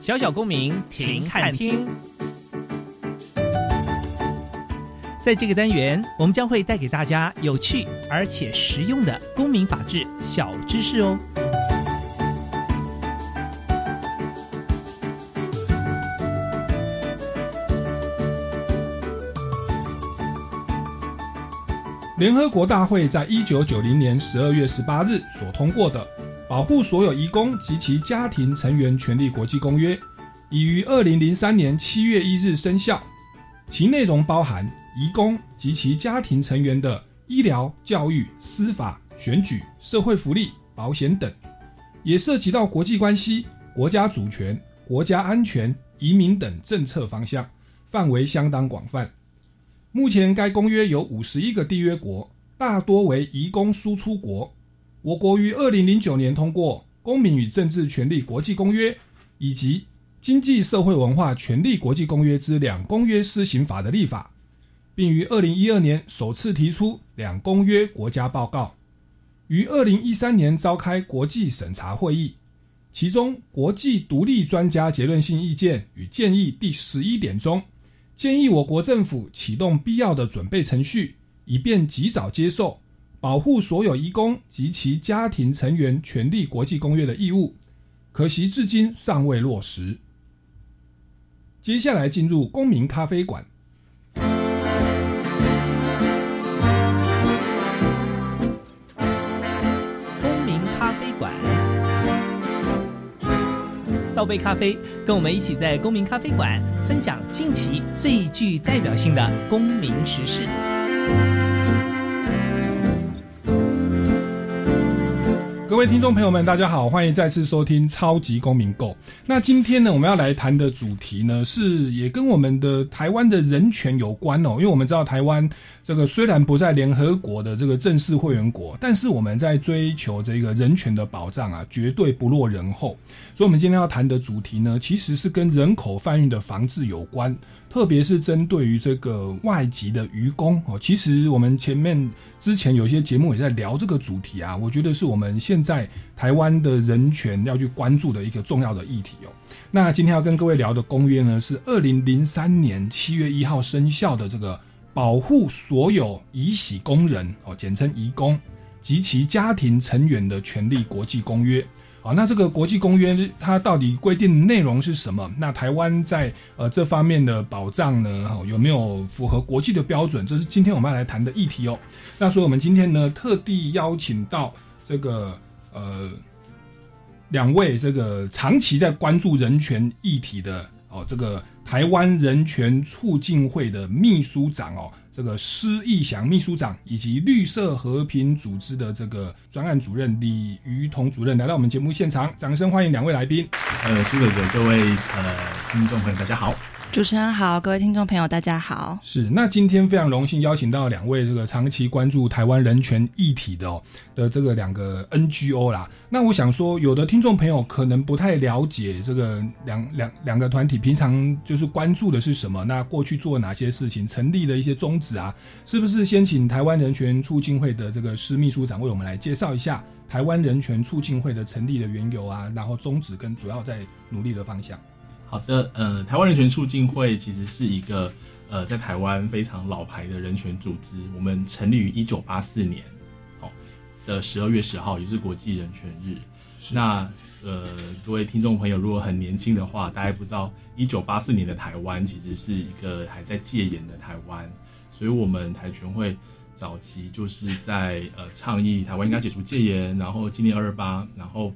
小小公民停看听，在这个单元，我们将会带给大家有趣而且实用的公民法治小知识哦。联合国大会在一九九零年十二月十八日所通过的。保护所有移工及其家庭成员权利国际公约已于二零零三年七月一日生效，其内容包含移工及其家庭成员的医疗、教育、司法、选举、社会福利、保险等，也涉及到国际关系、国家主权、国家安全、移民等政策方向，范围相当广泛。目前该公约有五十一个缔约国，大多为移工输出国。我国于二零零九年通过《公民与政治权利国际公约》以及《经济社会文化权利国际公约之两公约施行法》的立法，并于二零一二年首次提出两公约国家报告，于二零一三年召开国际审查会议，其中国际独立专家结论性意见与建议第十一点中，建议我国政府启动必要的准备程序，以便及早接受。保护所有移工及其家庭成员权利国际公约的义务，可惜至今尚未落实。接下来进入公民咖啡馆。公民咖啡馆，倒杯咖啡，跟我们一起在公民咖啡馆分享近期最具代表性的公民时事。各位听众朋友们，大家好，欢迎再次收听《超级公民购》。那今天呢，我们要来谈的主题呢，是也跟我们的台湾的人权有关哦。因为我们知道台湾这个虽然不在联合国的这个正式会员国，但是我们在追求这个人权的保障啊，绝对不落人后。所以，我们今天要谈的主题呢，其实是跟人口贩运的防治有关。特别是针对于这个外籍的渔工哦，其实我们前面之前有些节目也在聊这个主题啊，我觉得是我们现在台湾的人权要去关注的一个重要的议题哦。那今天要跟各位聊的公约呢，是二零零三年七月一号生效的这个保护所有移徙工人哦，简称移工及其家庭成员的权利国际公约。好，那这个国际公约它到底规定内容是什么？那台湾在呃这方面的保障呢，有没有符合国际的标准？这是今天我们要来谈的议题哦。那所以我们今天呢，特地邀请到这个呃两位这个长期在关注人权议题的哦，这个台湾人权促进会的秘书长哦。这个施义祥秘书长以及绿色和平组织的这个专案主任李于彤主任来到我们节目现场，掌声欢迎两位来宾。呃，苏哥哥，各位呃听众朋友，大家好。主持人好，各位听众朋友，大家好。是，那今天非常荣幸邀请到两位这个长期关注台湾人权议题的哦的这个两个 NGO 啦。那我想说，有的听众朋友可能不太了解这个两两两个团体平常就是关注的是什么，那过去做哪些事情，成立的一些宗旨啊，是不是先请台湾人权促进会的这个施秘书长为我们来介绍一下台湾人权促进会的成立的缘由啊，然后宗旨跟主要在努力的方向。好的，呃，台湾人权促进会其实是一个呃在台湾非常老牌的人权组织。我们成立于一九八四年，好，的十二月十号，也是国际人权日。那呃，各位听众朋友，如果很年轻的话，大家不知道一九八四年的台湾其实是一个还在戒严的台湾，所以我们台全会早期就是在呃倡议台湾应该解除戒严，然后纪念二二八，然后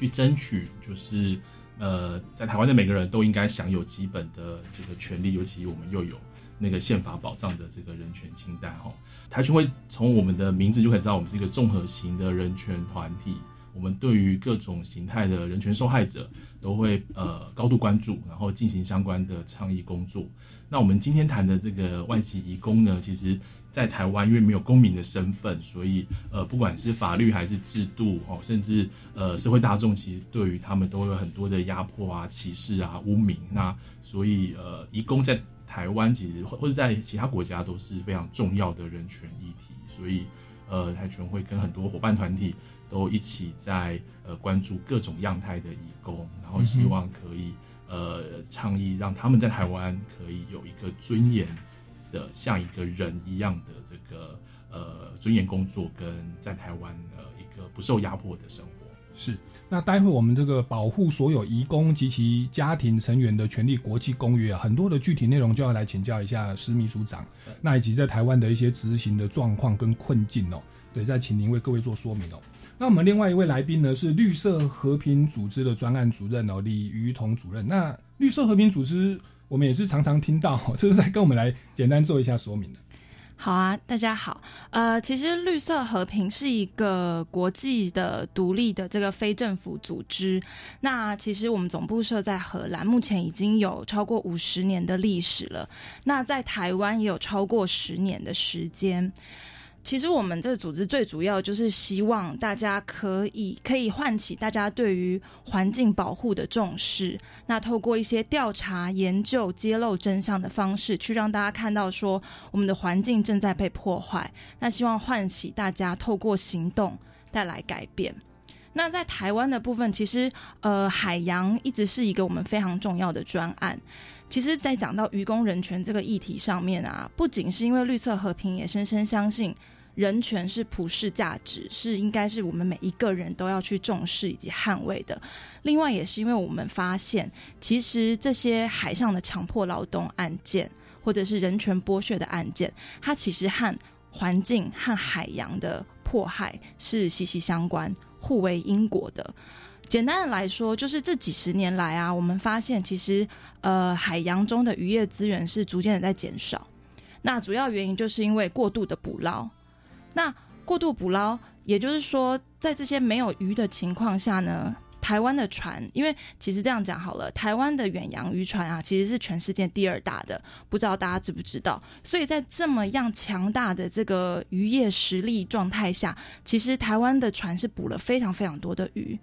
去争取就是。呃，在台湾的每个人都应该享有基本的这个权利，尤其我们又有那个宪法保障的这个人权清单哈。台全会从我们的名字就可以知道，我们是一个综合型的人权团体。我们对于各种形态的人权受害者都会呃高度关注，然后进行相关的倡议工作。那我们今天谈的这个外籍移工呢，其实。在台湾，因为没有公民的身份，所以呃，不管是法律还是制度哦，甚至呃社会大众，其实对于他们都有很多的压迫啊、歧视啊、污名。那所以呃，移工在台湾其实或者在其他国家都是非常重要的人权议题。所以呃，台全会跟很多伙伴团体都一起在呃关注各种样态的移工，然后希望可以呃倡议让他们在台湾可以有一个尊严。的像一个人一样的这个呃尊严工作，跟在台湾呃一个不受压迫的生活是。那待会我们这个保护所有移工及其家庭成员的权利国际公约啊，很多的具体内容就要来请教一下施秘书长。那以及在台湾的一些执行的状况跟困境哦，对，再请您为各位做说明哦。那我们另外一位来宾呢是绿色和平组织的专案主任哦，李于彤主任。那绿色和平组织。我们也是常常听到，是不是在跟我们来简单做一下说明的？好啊，大家好。呃，其实绿色和平是一个国际的独立的这个非政府组织。那其实我们总部设在荷兰，目前已经有超过五十年的历史了。那在台湾也有超过十年的时间。其实我们这个组织最主要就是希望大家可以可以唤起大家对于环境保护的重视。那透过一些调查、研究、揭露真相的方式，去让大家看到说我们的环境正在被破坏。那希望唤起大家透过行动带来改变。那在台湾的部分，其实呃海洋一直是一个我们非常重要的专案。其实，在讲到渔工人权这个议题上面啊，不仅是因为绿色和平也深深相信。人权是普世价值，是应该是我们每一个人都要去重视以及捍卫的。另外，也是因为我们发现，其实这些海上的强迫劳动案件，或者是人权剥削的案件，它其实和环境和海洋的迫害是息息相关、互为因果的。简单的来说，就是这几十年来啊，我们发现，其实呃，海洋中的渔业资源是逐渐的在减少。那主要原因就是因为过度的捕捞。那过度捕捞，也就是说，在这些没有鱼的情况下呢，台湾的船，因为其实这样讲好了，台湾的远洋渔船啊，其实是全世界第二大的，不知道大家知不知道？所以在这么样强大的这个渔业实力状态下，其实台湾的船是捕了非常非常多的鱼。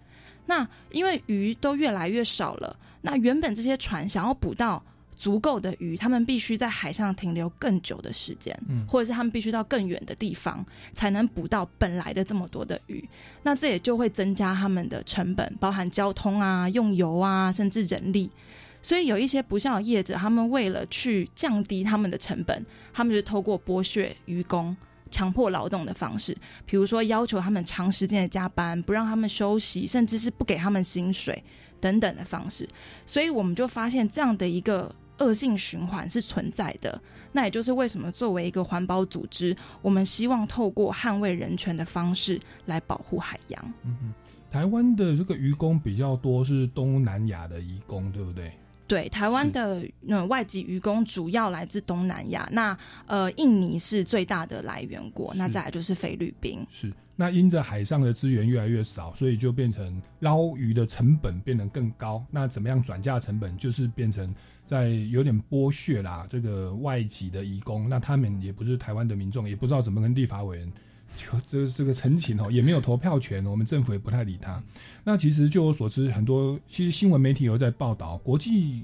那因为鱼都越来越少了，那原本这些船想要捕到。足够的鱼，他们必须在海上停留更久的时间，嗯，或者是他们必须到更远的地方，才能捕到本来的这么多的鱼。那这也就会增加他们的成本，包含交通啊、用油啊，甚至人力。所以有一些不孝业者，他们为了去降低他们的成本，他们就透过剥削渔工、强迫劳动的方式，比如说要求他们长时间的加班，不让他们休息，甚至是不给他们薪水等等的方式。所以我们就发现这样的一个。恶性循环是存在的，那也就是为什么作为一个环保组织，我们希望透过捍卫人权的方式来保护海洋。嗯嗯，台湾的这个渔工比较多是东南亚的渔工，对不对？对，台湾的嗯外籍渔工主要来自东南亚，那呃印尼是最大的来源国，那再来就是菲律宾。是，那因着海上的资源越来越少，所以就变成捞鱼的成本变得更高。那怎么样转嫁成本，就是变成。在有点剥削啦，这个外籍的移工，那他们也不是台湾的民众，也不知道怎么跟立法委员就这这个陈情哦，也没有投票权，我们政府也不太理他。那其实就我所知，很多其实新闻媒体有在报道，国际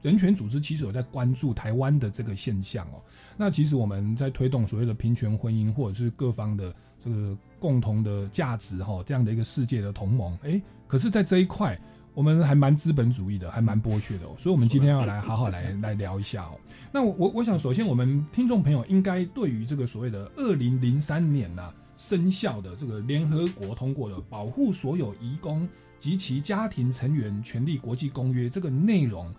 人权组织其实有在关注台湾的这个现象哦。那其实我们在推动所谓的平权婚姻，或者是各方的这个共同的价值哈，这样的一个世界的同盟，哎，可是，在这一块。我们还蛮资本主义的，还蛮剥削的哦，所以，我们今天要来好好来 来聊一下哦。那我我我想，首先，我们听众朋友应该对于这个所谓的二零零三年呐生效的这个联合国通过的《保护所有移工及其家庭成员权利国际公约》这个内容，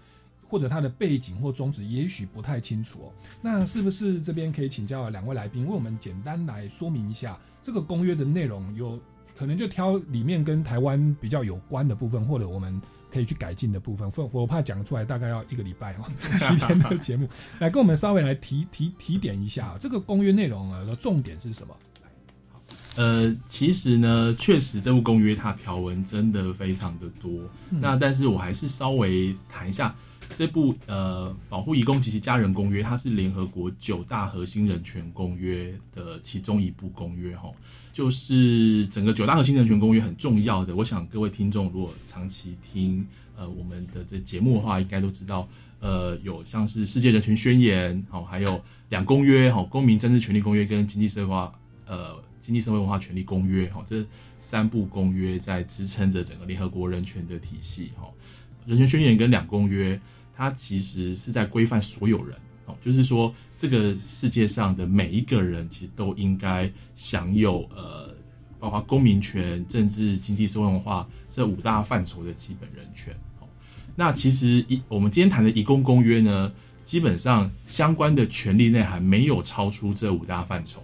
或者它的背景或宗旨，也许不太清楚哦。那是不是这边可以请教两位来宾，为我们简单来说明一下这个公约的内容有？可能就挑里面跟台湾比较有关的部分，或者我们可以去改进的部分。我我怕讲出来大概要一个礼拜哦，七天的节目，来跟我们稍微来提提提点一下这个公约内容啊的重点是什么？呃，其实呢，确实这部公约它条文真的非常的多。那但是我还是稍微谈一下这部呃保护移工及其家人公约，它是联合国九大核心人权公约的其中一部公约哈。就是整个九大核心人权公约很重要的，我想各位听众如果长期听呃我们的这节目的话，应该都知道，呃有像是世界人权宣言，好，还有两公约，好，公民政治权利公约跟经济社会化，呃经济社会文化权利公约，好，这三部公约在支撑着整个联合国人权的体系，哈，人权宣言跟两公约，它其实是在规范所有人。哦就是说，这个世界上的每一个人其实都应该享有呃，包括公民权、政治、经济、社会文化这五大范畴的基本人权。哦那其实一我们今天谈的《移工公约》呢，基本上相关的权利内涵没有超出这五大范畴。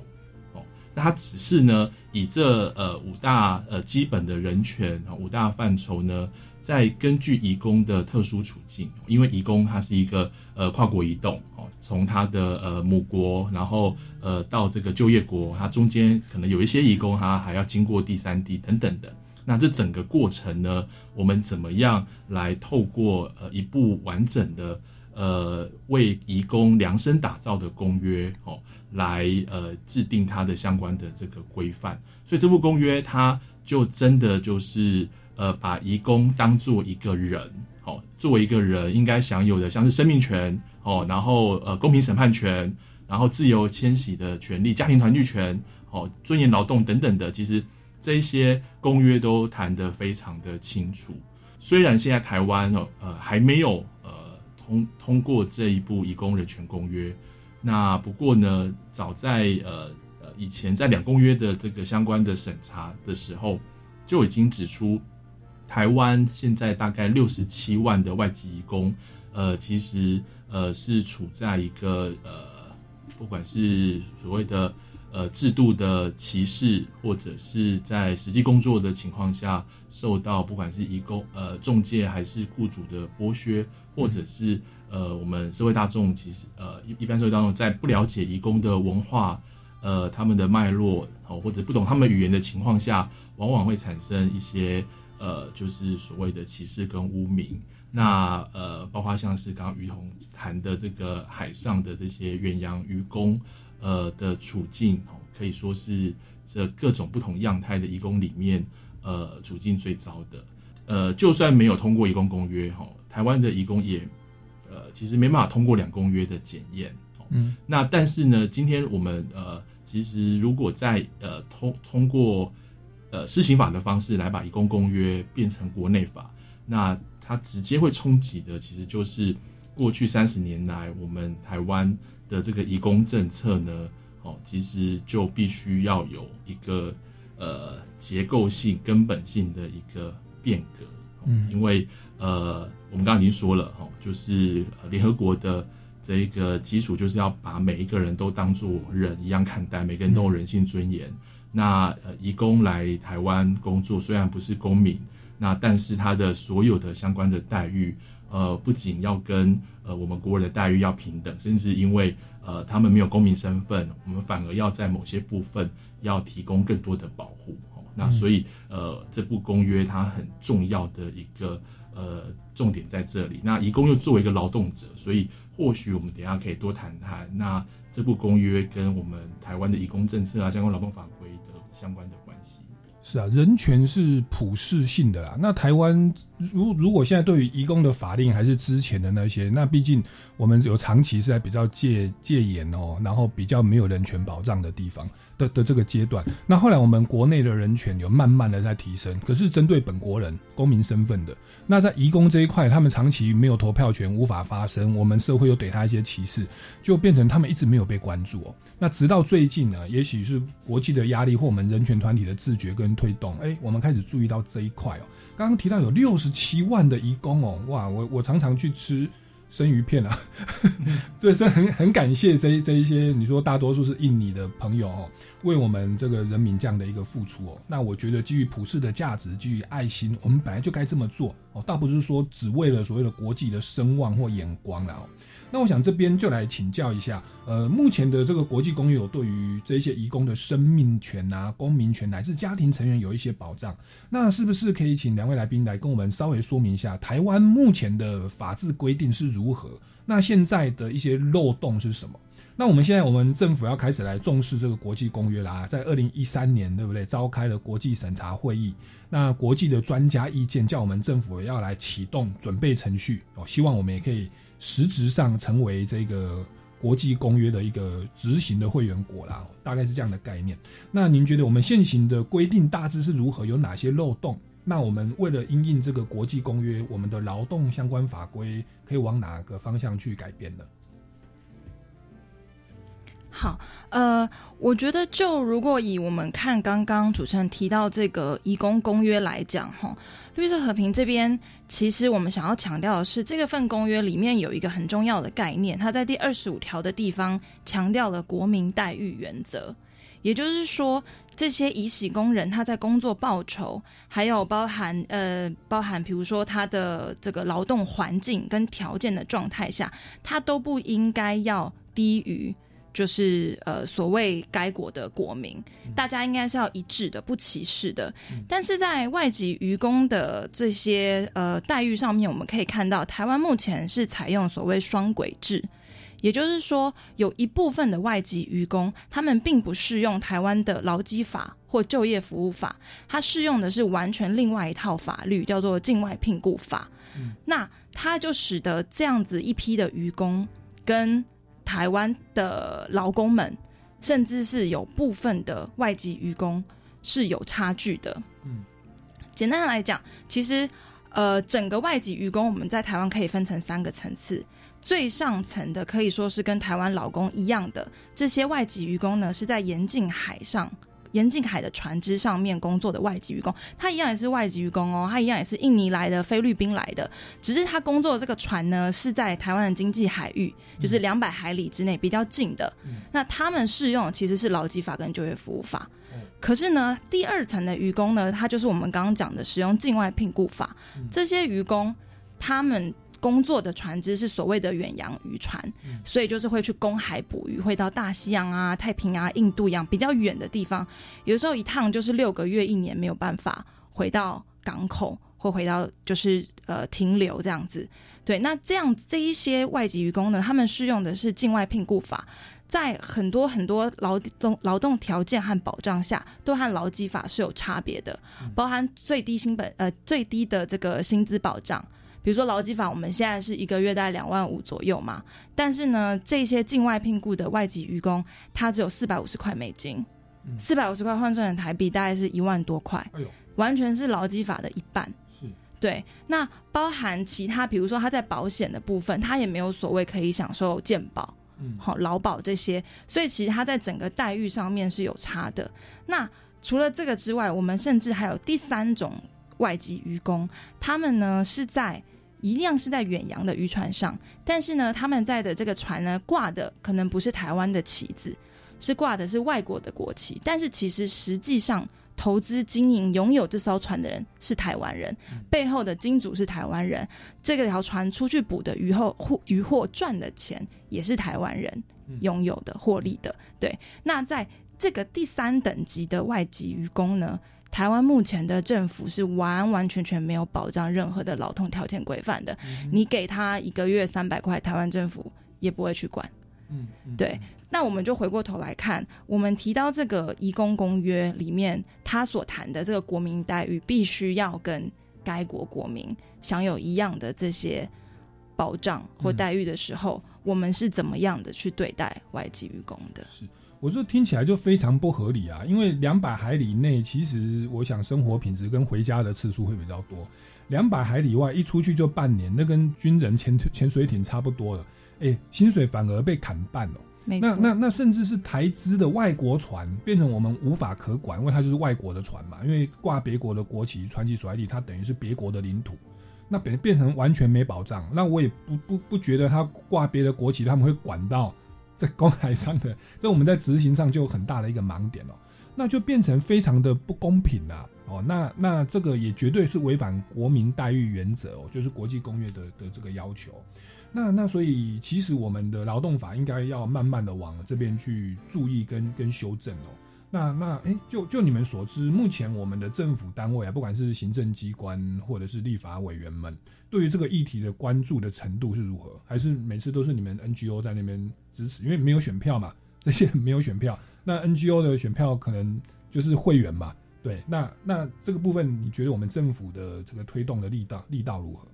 哦，那它只是呢，以这呃五大呃基本的人权五大范畴呢。再根据移工的特殊处境，因为移工它是一个呃跨国移动哦，从他的呃母国，然后呃到这个就业国，它中间可能有一些移工，他还要经过第三地等等的。那这整个过程呢，我们怎么样来透过呃一部完整的呃为移工量身打造的公约哦，来呃制定它的相关的这个规范？所以这部公约它就真的就是。呃，把移工当做一个人，好，作为一个人应该享有的，像是生命权，哦，然后呃，公平审判权，然后自由迁徙的权利，家庭团聚权，哦，尊严劳动等等的，其实这一些公约都谈得非常的清楚。虽然现在台湾哦，呃，还没有呃通通过这一部移工人权公约，那不过呢，早在呃呃以前在两公约的这个相关的审查的时候，就已经指出。台湾现在大概六十七万的外籍移工，呃，其实呃是处在一个呃，不管是所谓的呃制度的歧视，或者是在实际工作的情况下受到不管是移工呃中介还是雇主的剥削，或者是呃我们社会大众其实呃一一般社会大众在不了解移工的文化呃他们的脉络哦或者不懂他们语言的情况下，往往会产生一些。呃，就是所谓的歧视跟污名，那呃，包括像是刚刚于彤谈的这个海上的这些远洋渔工，呃的处境，可以说是这各种不同样态的移工里面，呃，处境最糟的。呃，就算没有通过移工公约，哈，台湾的移工也，呃，其实没办法通过两公约的检验。嗯，那但是呢，今天我们呃，其实如果在呃通通过。呃，施行法的方式来把移工公约变成国内法，那它直接会冲击的，其实就是过去三十年来我们台湾的这个移工政策呢，哦，其实就必须要有一个呃结构性、根本性的一个变革。嗯，因为呃，我们刚刚已经说了，哦，就是联合国的这一个基础，就是要把每一个人都当做人一样看待，每个人都有人性尊严。那呃，移工来台湾工作，虽然不是公民，那但是他的所有的相关的待遇，呃，不仅要跟呃我们国人的待遇要平等，甚至因为呃他们没有公民身份，我们反而要在某些部分要提供更多的保护。那所以呃，这部公约它很重要的一个呃重点在这里。那移工又作为一个劳动者，所以或许我们等一下可以多谈谈那这部公约跟我们台湾的移工政策啊、相关劳动法规的相关的关系。是啊，人权是普世性的啦。那台湾如如果现在对于移工的法令还是之前的那些，那毕竟我们有长期是在比较戒戒严哦，然后比较没有人权保障的地方的的这个阶段。那后来我们国内的人权有慢慢的在提升，可是针对本国人公民身份的，那在移工这一块，他们长期没有投票权，无法发声，我们社会又给他一些歧视，就变成他们一直没有被关注哦。那直到最近呢，也许是国际的压力或我们人权团体的自觉跟推动，哎，我们开始注意到这一块哦。刚刚提到有六十十七万的移工哦，哇，我我常常去吃生鱼片啊，对，这很很感谢这这一些你说大多数是印尼的朋友哦，为我们这个人民这样的一个付出哦。那我觉得基于普世的价值，基于爱心，我们本来就该这么做哦，倒不是说只为了所谓的国际的声望或眼光了哦。那我想这边就来请教一下，呃，目前的这个国际公约有对于这些移工的生命权啊、公民权乃至家庭成员有一些保障，那是不是可以请两位来宾来跟我们稍微说明一下，台湾目前的法制规定是如何？那现在的一些漏洞是什么？那我们现在我们政府要开始来重视这个国际公约啦，在二零一三年对不对？召开了国际审查会议，那国际的专家意见叫我们政府要来启动准备程序哦，希望我们也可以。实质上成为这个国际公约的一个执行的会员国啦，大概是这样的概念。那您觉得我们现行的规定大致是如何？有哪些漏洞？那我们为了应应这个国际公约，我们的劳动相关法规可以往哪个方向去改变呢？好，呃，我觉得就如果以我们看刚刚主持人提到这个移工公约来讲，哈。绿色和平这边，其实我们想要强调的是，这个份公约里面有一个很重要的概念，它在第二十五条的地方强调了国民待遇原则，也就是说，这些乙洗工人他在工作报酬，还有包含呃包含，比如说他的这个劳动环境跟条件的状态下，他都不应该要低于。就是呃，所谓该国的国民，大家应该是要一致的，不歧视的。但是在外籍渔工的这些呃待遇上面，我们可以看到，台湾目前是采用所谓双轨制，也就是说，有一部分的外籍渔工，他们并不适用台湾的劳基法或就业服务法，它适用的是完全另外一套法律，叫做境外聘雇法。嗯那它就使得这样子一批的渔工跟台湾的劳工们，甚至是有部分的外籍渔工是有差距的。嗯，简单的来讲，其实呃，整个外籍渔工我们在台湾可以分成三个层次，最上层的可以说是跟台湾老公一样的这些外籍渔工呢，是在严禁海上。沿近海的船只上面工作的外籍渔工，他一样也是外籍渔工哦，他一样也是印尼来的、菲律宾来的，只是他工作的这个船呢是在台湾的经济海域，就是两百海里之内比较近的。那他们适用其实是劳基法跟就业服务法，可是呢，第二层的渔工呢，他就是我们刚刚讲的使用境外聘雇法，这些渔工他们。工作的船只是所谓的远洋渔船，所以就是会去公海捕鱼，会到大西洋啊、太平洋、印度洋比较远的地方，有时候一趟就是六个月、一年没有办法回到港口或回到就是呃停留这样子。对，那这样这一些外籍渔工呢，他们适用的是境外聘雇法，在很多很多劳动劳动条件和保障下，都和劳基法是有差别的，包含最低薪本呃最低的这个薪资保障。比如说劳基法，我们现在是一个月大概两万五左右嘛，但是呢，这些境外聘雇的外籍渔工，他只有四百五十块美金，四百五十块换算成台币大概是一万多块，哎呦，完全是劳基法的一半。是，对，那包含其他，比如说他在保险的部分，他也没有所谓可以享受健保，嗯，好劳保这些，所以其实他在整个待遇上面是有差的。那除了这个之外，我们甚至还有第三种外籍渔工，他们呢是在一样是在远洋的渔船上，但是呢，他们在的这个船呢，挂的可能不是台湾的旗子，是挂的是外国的国旗。但是其实实际上，投资经营拥有这艘船的人是台湾人，背后的金主是台湾人，这个条船出去捕的鱼后获渔获赚的钱也是台湾人拥有的获利的。对，那在这个第三等级的外籍渔工呢？台湾目前的政府是完完全全没有保障任何的劳动条件规范的。你给他一个月三百块，台湾政府也不会去管。嗯，嗯对，那我们就回过头来看，我们提到这个《移工公约》里面，他所谈的这个国民待遇，必须要跟该国国民享有一样的这些保障或待遇的时候，我们是怎么样的去对待外籍渔工的？我说听起来就非常不合理啊！因为两百海里内，其实我想生活品质跟回家的次数会比较多。两百海里外一出去就半年，那跟军人潜潜水艇差不多了。哎，薪水反而被砍半了。那那那甚至是台资的外国船变成我们无法可管，因为它就是外国的船嘛，因为挂别国的国旗、船旗所在地，它等于是别国的领土，那变变成完全没保障。那我也不不不觉得它挂别的国旗，他们会管到在公海上的，这我们在执行上就有很大的一个盲点哦，那就变成非常的不公平啦、哦。那那这个也绝对是违反国民待遇原则哦，就是国际公约的的这个要求。那那所以，其实我们的劳动法应该要慢慢的往这边去注意跟跟修正哦。那那哎，就就你们所知，目前我们的政府单位啊，不管是行政机关或者是立法委员们，对于这个议题的关注的程度是如何？还是每次都是你们 NGO 在那边支持？因为没有选票嘛，这些没有选票，那 NGO 的选票可能就是会员嘛。对，那那这个部分，你觉得我们政府的这个推动的力道力道如何？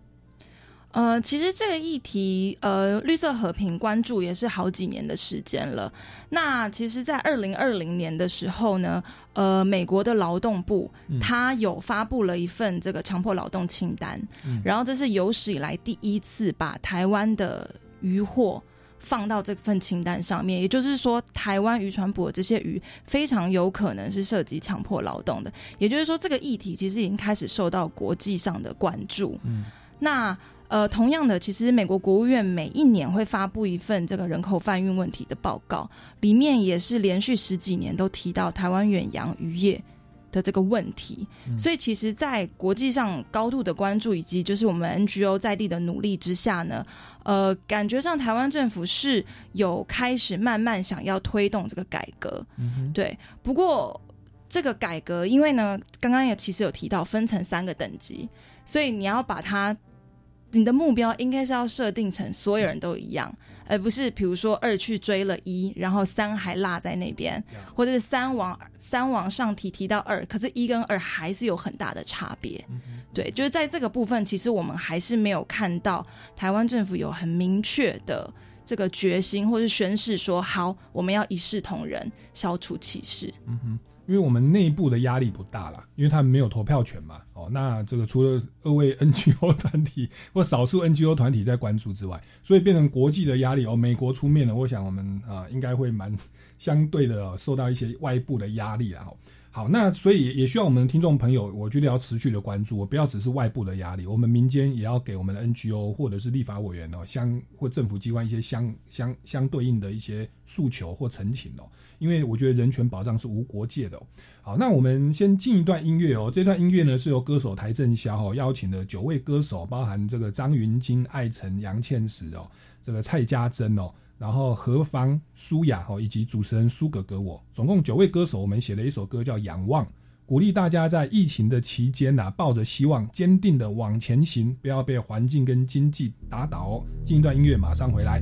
呃，其实这个议题，呃，绿色和平关注也是好几年的时间了。那其实，在二零二零年的时候呢，呃，美国的劳动部嗯它有发布了一份这个强迫劳动清单，嗯然后这是有史以来第一次把台湾的渔获。放到这份清单上面，也就是说，台湾渔船捕的这些鱼非常有可能是涉及强迫劳动的。也就是说，这个议题其实已经开始受到国际上的关注。嗯，那呃，同样的，其实美国国务院每一年会发布一份这个人口贩运问题的报告，里面也是连续十几年都提到台湾远洋渔业的这个问题。所以，其实，在国际上高度的关注，以及就是我们 NGO 在地的努力之下呢，呃，感觉上台湾政府是有开始慢慢想要推动这个改革。嗯，对，不过这个改革，因为呢，刚刚也其实有提到分成三个等级，所以你要把它，你的目标应该是要设定成所有人都一样，而不是比如说二去追了一，然后三还落在那边，或者是三往三往上提提到二，可是一跟二还是有很大的差别。对，就是在这个部分，其实我们还是没有看到台湾政府有很明确的这个决心，或是宣誓说好，我们要一视同仁，消除歧视。嗯哼，因为我们内部的压力不大啦，因为他们没有投票权嘛。哦，那这个除了二位 NGO 团体或少数 NGO 团体在关注之外，所以变成国际的压力哦。美国出面了，我想我们啊、应该会蛮相对的、受到一些外部的压力啦。哈。好，那所以也需要我们的听众朋友，我觉得要持续的关注，不要只是外部的压力，我们民间也要给我们的 NGO 或者是立法委员哦，相或政府机关一些相相相对应的一些诉求或陈情哦，因为我觉得人权保障是无国界的、好，那我们先进一段音乐哦，这段音乐呢是由歌手台正宵哦邀请的九位歌手，包含这个张云京、艾辰、杨倩石哦，这个蔡家珍哦。然后何芳、舒雅哈，以及主持人苏格格我，总共九位歌手，我们写了一首歌叫《仰望》，鼓励大家在疫情的期间呐、抱着希望，坚定的往前行，不要被环境跟经济打倒哦。进一段音乐，马上回来。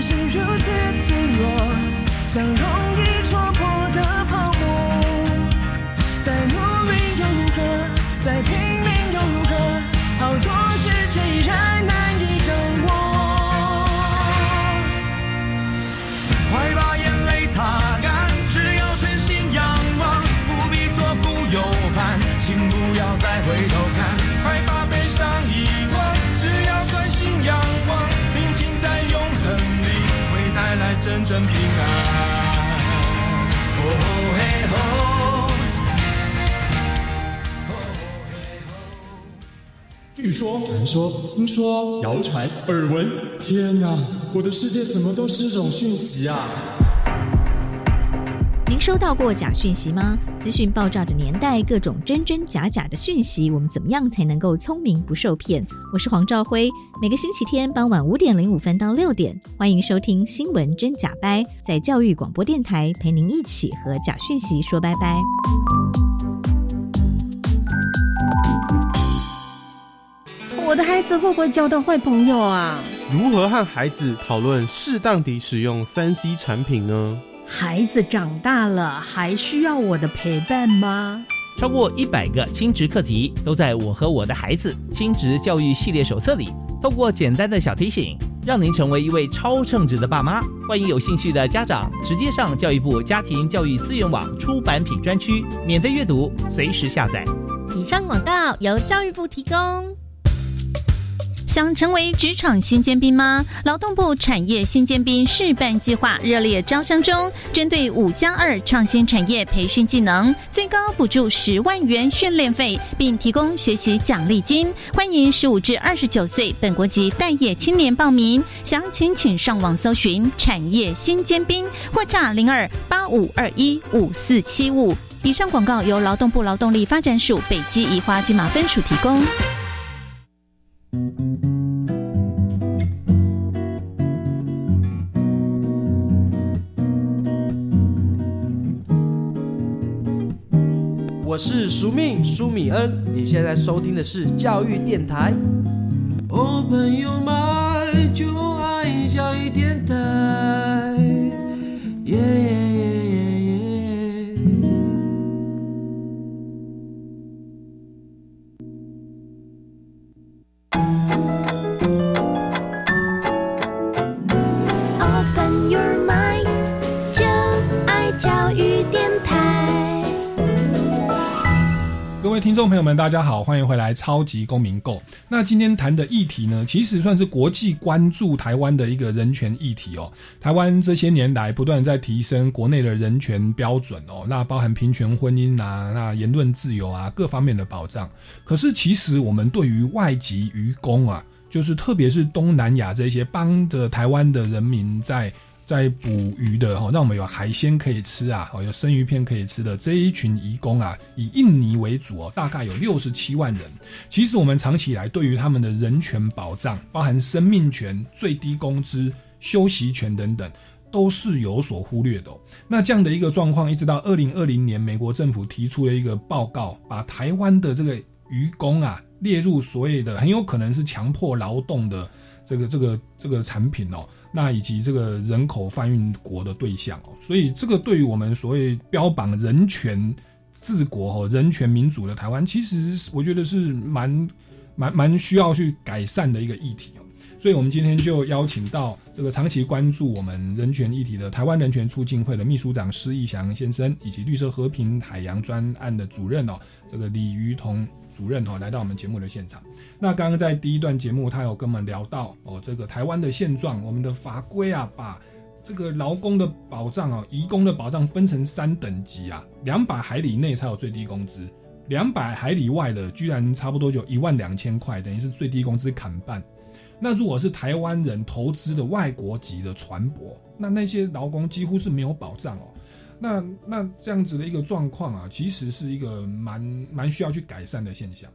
是如此脆弱，像融证平安。哦嘿吼，据说、传说、听说、谣传、耳闻，天哪！我的世界怎么都是这种讯息啊！您收到过假讯息吗？资讯爆炸的年代，各种真真假假的讯息，我们怎么样才能够聪明不受骗？我是黄兆辉，每个星期天傍晚五点零五分到六点，欢迎收听《新闻真假掰》，在教育广播电台陪您一起和假讯息说拜拜。我的孩子会不会交到坏朋友啊？如何和孩子讨论适当地使用三 C 产品呢？孩子长大了，还需要我的陪伴吗？超过一百个亲职课题都在我和我的孩子亲职教育系列手册里。透过简单的小提醒，让您成为一位超称职的爸妈。欢迎有兴趣的家长直接上教育部家庭教育资源网出版品专区免费阅读，随时下载。以上广告由教育部提供。想成为职场新尖兵吗？劳动部产业新尖兵示范计划热烈招商中，针对五加二创新产业培训技能，最高补助十万元训练费，并提供学习奖励金。欢迎十五至二十九岁本国籍待业青年报名，详情请上网搜寻产业新尖兵，或洽零二八五二一五四七五。以上广告由劳动部劳动力发展署北基宜花金马分署提供。我是苏命苏米恩，你现在收听的是教育电台。哦，朋友们就爱教育电台。耶众朋友们，大家好，欢迎回来《超级公民购》。那今天谈的议题呢，其实算是国际关注台湾的一个人权议题哦。台湾这些年来不断在提升国内的人权标准哦，那包含平权婚姻啊，那言论自由啊，各方面的保障。可是其实我们对于外籍渔工啊，就是特别是东南亚这些帮着台湾的人民在。在捕鱼的哈，让我们有海鲜可以吃啊，哦，有生鱼片可以吃的这一群移工啊，以印尼为主哦，大概有六十七万人。其实我们长期以来对于他们的人权保障，包含生命权、最低工资、休息权等等，都是有所忽略的、那这样的一个状况，一直到二零二零年，美国政府提出了一个报告，把台湾的这个渔工啊列入所谓的很有可能是强迫劳动的这个这个这个产品哦。那以及这个人口贩运国的对象哦，所以这个对于我们所谓标榜人权治国哦、人权民主的台湾，其实我觉得是蛮蛮蛮需要去改善的一个议题哦。所以我们今天就邀请到这个长期关注我们人权议题的台湾人权促进会的秘书长施义祥先生，以及绿色和平海洋专案的主任哦，这个李于彤。主任哦，来到我们节目的现场。那刚刚在第一段节目，他有跟我们聊到哦，这个台湾的现状，我们的法规啊，把这个劳工的保障啊，移工的保障分成三等级啊，两百海里内才有最低工资，两百海里外的居然差不多就一万两千块，等于是最低工资砍半。那如果是台湾人投资的外国籍的船舶，那那些劳工几乎是没有保障哦。那那这样子的一个状况啊，其实是一个蛮蛮需要去改善的现象。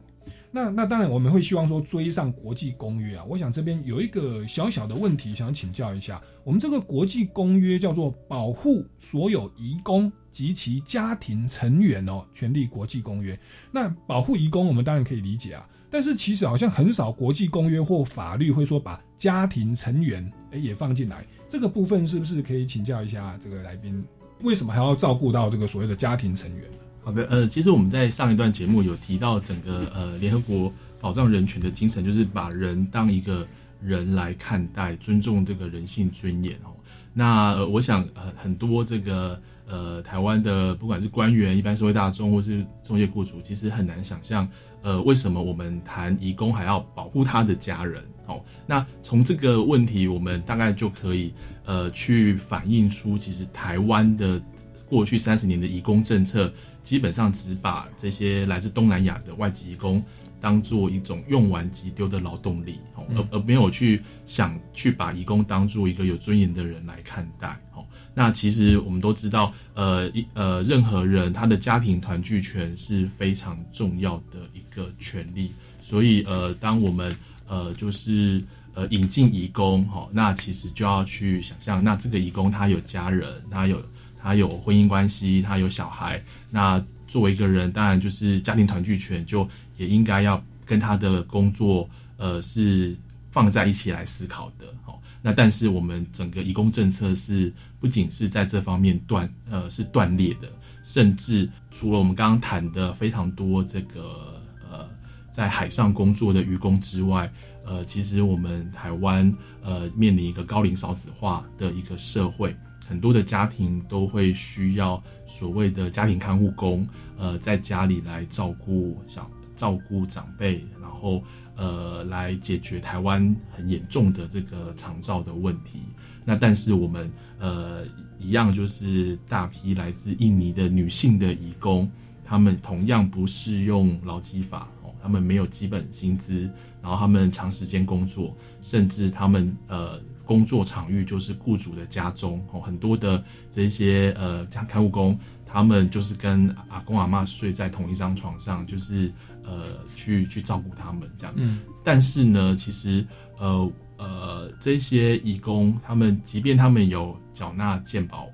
那那当然我们会希望说追上国际公约啊。我想这边有一个小小的问题想请教一下，我们这个国际公约叫做《保护所有移工及其家庭成员哦权利国际公约》。那保护移工我们当然可以理解啊，但是其实好像很少国际公约或法律会说把家庭成员诶也放进来。这个部分是不是可以请教一下这个来宾？为什么还要照顾到这个所谓的家庭成员？好的，呃，其实我们在上一段节目有提到整个呃联合国保障人权的精神，就是把人当一个人来看待，尊重这个人性尊严哦。那，我想呃很多这个呃台湾的不管是官员、一般社会大众或是中介雇主，其实很难想象呃为什么我们谈移工还要保护他的家人哦。那从这个问题，我们大概就可以呃去反映出，其实台湾的过去三十年的移工政策，基本上只把这些来自东南亚的外籍移工当做一种用完即丢的劳动力，哦，而而没有去想去把移工当做一个有尊严的人来看待，哦。那其实我们都知道，呃，一呃，任何人他的家庭团聚权是非常重要的一个权利，所以呃，当我们呃就是呃引进移工，哈，那其实就要去想象，那这个移工他有家人，他有他有婚姻关系，他有小孩，那作为一个人，当然就是家庭团聚权就也应该要跟他的工作呃是放在一起来思考的，好。那但是我们整个移工政策是不仅是在这方面断呃是断裂的，甚至除了我们刚刚谈的非常多这个呃在海上工作的渔工之外，呃其实我们台湾呃面临一个高龄少子化的一个社会，很多的家庭都会需要所谓的家庭看护工，呃在家里来照顾小照顾长辈，然后。呃，来解决台湾很严重的这个长照的问题。那但是我们呃一样就是大批来自印尼的女性的移工，他们同样不适用劳基法哦，他们没有基本薪资，然后他们长时间工作，甚至他们呃工作场域就是雇主的家中哦，很多的这些呃像看护工，他们就是跟阿公阿妈睡在同一张床上，就是。呃，去去照顾他们这样，嗯，但是呢，其实呃呃，这些义工他们，即便他们有缴纳健保，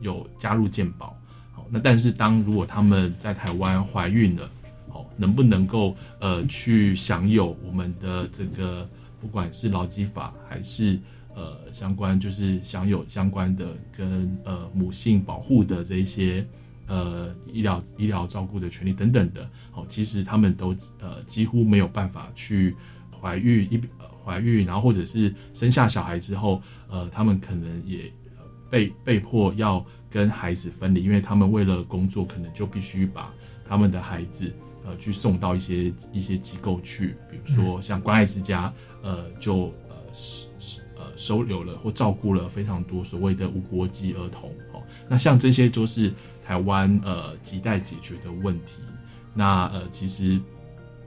有加入健保，好，那但是当如果他们在台湾怀孕了，好，能不能够呃去享有我们的这个，不管是劳基法还是呃相关，就是享有相关的跟呃母性保护的这一些。呃，医疗医疗照顾的权利等等的，好，其实他们都呃几乎没有办法去怀孕一怀孕，然后或者是生下小孩之后，呃，他们可能也被被迫要跟孩子分离，因为他们为了工作，可能就必须把他们的孩子呃去送到一些一些机构去，比如说像关爱之家，呃，就呃收呃收留了或照顾了非常多所谓的无国籍儿童，哦，那像这些都是。台湾呃亟待解决的问题，那呃其实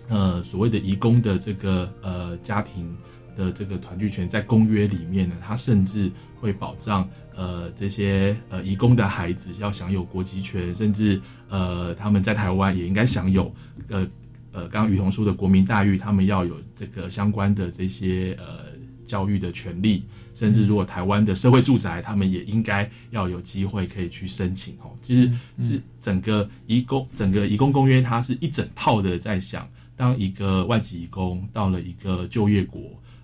呃所谓的移工的这个呃家庭的这个团聚权，在公约里面呢，它甚至会保障呃这些呃移工的孩子要享有国籍权，甚至呃他们在台湾也应该享有呃呃刚刚雨桐说的国民待遇，他们要有这个相关的这些呃教育的权利。甚至如果台湾的社会住宅，他们也应该要有机会可以去申请哦。其实是整个移工整个移工公约，它是一整套的在想，当一个外籍移工到了一个就业国，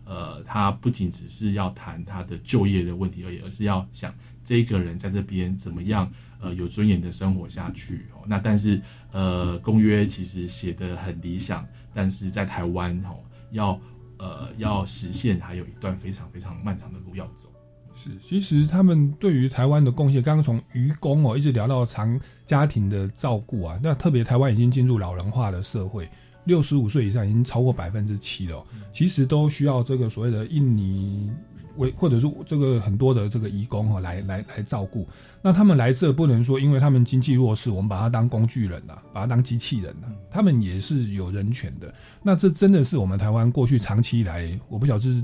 呃，他不仅只是要谈他的就业的问题而已，而是要想这个人在这边怎么样呃有尊严的生活下去哦。那但是呃公约其实写的很理想，但是在台湾哦要。呃，要实现还有一段非常非常漫长的路要走。是，其实他们对于台湾的贡献，刚刚从愚公哦，一直聊到长家庭的照顾啊，那特别台湾已经进入老人化的社会，六十五岁以上已经超过百分之七了，其实都需要这个所谓的印尼。为或者是这个很多的这个义工哈来来来照顾，那他们来这不能说因为他们经济弱势，我们把他当工具人呐，把他当机器人呐，他们也是有人权的。那这真的是我们台湾过去长期以来，我不晓得是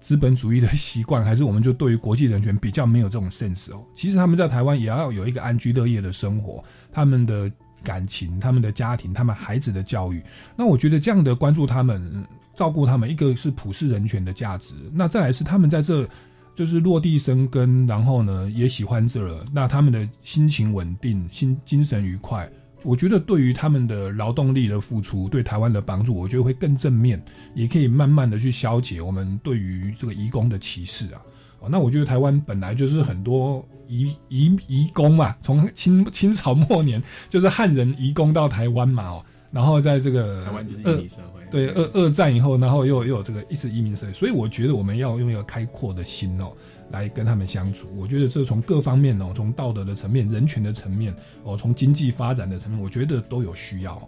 资本主义的习惯，还是我们就对于国际人权比较没有这种 sense 哦。其实他们在台湾也要有一个安居乐业的生活，他们的感情、他们的家庭、他们孩子的教育，那我觉得这样的关注他们。照顾他们，一个是普世人权的价值，那再来是他们在这就是落地生根，然后呢也喜欢这了，那他们的心情稳定，心精神愉快，我觉得对于他们的劳动力的付出，对台湾的帮助，我觉得会更正面，也可以慢慢的去消解我们对于这个移工的歧视啊。哦，那我觉得台湾本来就是很多移移移工嘛，从清清朝末年就是汉人移工到台湾嘛，哦。然后在这个台湾就是移民社会，对二二战以后，然后又又有这个一直移民社会，所以我觉得我们要用一个开阔的心哦，来跟他们相处。我觉得这从各方面哦，从道德的层面、人权的层面哦，从经济发展的层面，我觉得都有需要。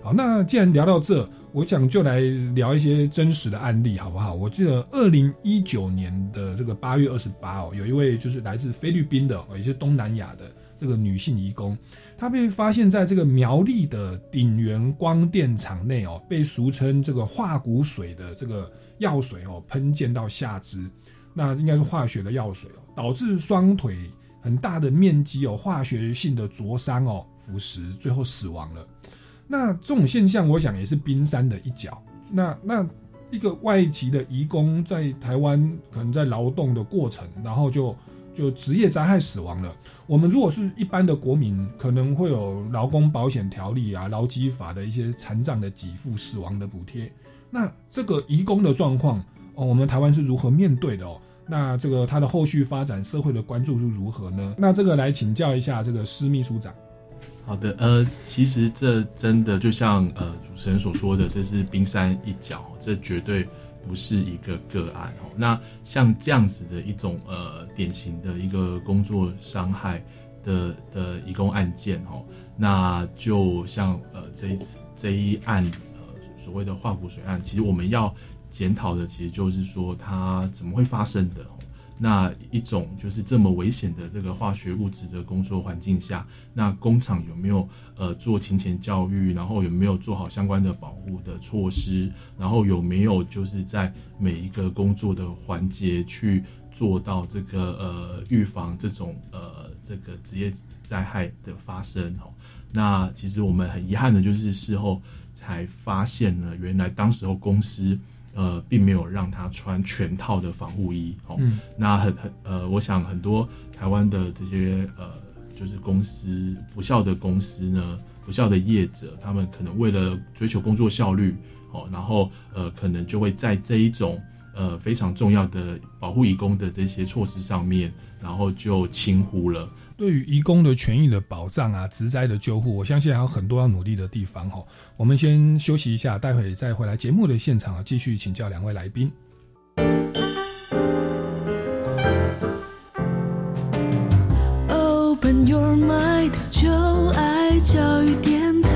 好，那既然聊到这，我想就来聊一些真实的案例，好不好？我记得二零一九年的这个八月二十八哦，有一位就是来自菲律宾的，也是东南亚的这个女性移工，她被发现在这个苗栗的鼎元光电厂内哦，被俗称这个化骨水的这个药水哦喷溅到下肢，那应该是化学的药水哦，导致双腿很大的面积哦化学性的灼伤哦腐蚀，最后死亡了。那这种现象，我想也是冰山的一角。那那一个外籍的移工在台湾可能在劳动的过程，然后就就职业灾害死亡了。我们如果是一般的国民，可能会有劳工保险条例啊、劳基法的一些残障的给付死亡的补贴。那这个移工的状况哦，我们台湾是如何面对的哦？那这个他的后续发展，社会的关注是如何呢？那这个来请教一下这个施秘书长。好的，呃，其实这真的就像呃主持人所说的，这是冰山一角，这绝对不是一个个案哦。那像这样子的一种呃典型的一个工作伤害的的移工案件哦，那就像呃这一次这一案呃所谓的化骨水案，其实我们要检讨的其实就是说它怎么会发生的。那一种就是这么危险的这个化学物质的工作环境下，那工厂有没有呃做勤前教育，然后有没有做好相关的保护的措施，然后有没有就是在每一个工作的环节去做到这个呃预防这种呃这个职业灾害的发生哦？那其实我们很遗憾的就是事后才发现呢，原来当时候公司。呃，并没有让他穿全套的防护衣哦。那很很呃，我想很多台湾的这些呃，就是公司不孝的公司呢，不孝的业者，他们可能为了追求工作效率哦，然后呃，可能就会在这一种呃非常重要的保护义工的这些措施上面，然后就轻忽了。对于移工的权益的保障啊，职灾的救护，我相信还有很多要努力的地方哈。我们先休息一下，待会再回来节目的现场啊，继续请教两位来宾。Open your mind，就爱教育电台。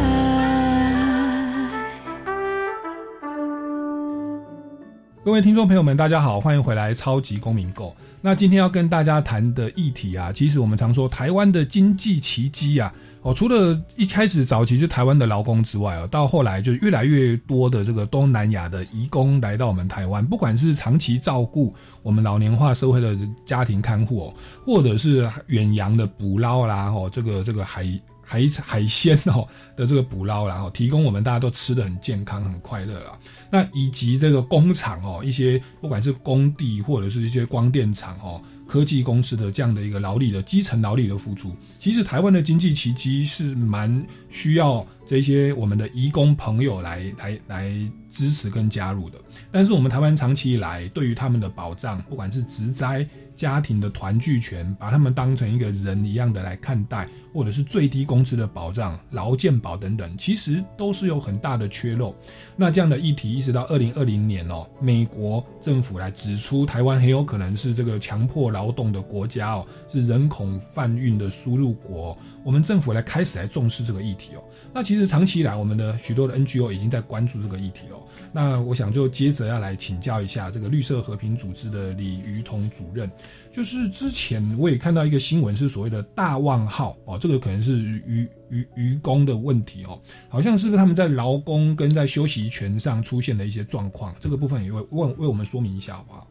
各位听众朋友们，大家好，欢迎回来《超级公民购》。那今天要跟大家谈的议题啊，其实我们常说台湾的经济奇迹啊，哦，除了一开始早期是台湾的劳工之外哦，到后来就越来越多的这个东南亚的移工来到我们台湾，不管是长期照顾我们老年化社会的家庭看护哦，或者是远洋的捕捞啦，哦，这个这个海。海海鲜哦的这个捕捞，然后提供我们大家都吃的很健康、很快乐了。那以及这个工厂哦，一些不管是工地或者是一些光电厂哦。科技公司的这样的一个劳力的基层劳力的付出，其实台湾的经济奇迹是蛮需要这些我们的移工朋友来来来支持跟加入的。但是我们台湾长期以来对于他们的保障，不管是职灾、家庭的团聚权，把他们当成一个人一样的来看待，或者是最低工资的保障、劳健保等等，其实都是有很大的缺漏。那这样的议题一直到二零二零年哦，美国政府来指出台湾很有可能是这个强迫劳劳动的国家哦，是人口贩运的输入国。我们政府来开始来重视这个议题哦。那其实长期以来，我们的许多的 NGO 已经在关注这个议题了。那我想就接着要来请教一下这个绿色和平组织的李于彤主任。就是之前我也看到一个新闻，是所谓的大旺号哦，这个可能是渔渔渔工的问题哦，好像是不是他们在劳工跟在休息权上出现的一些状况？这个部分也会问为我们说明一下好不好？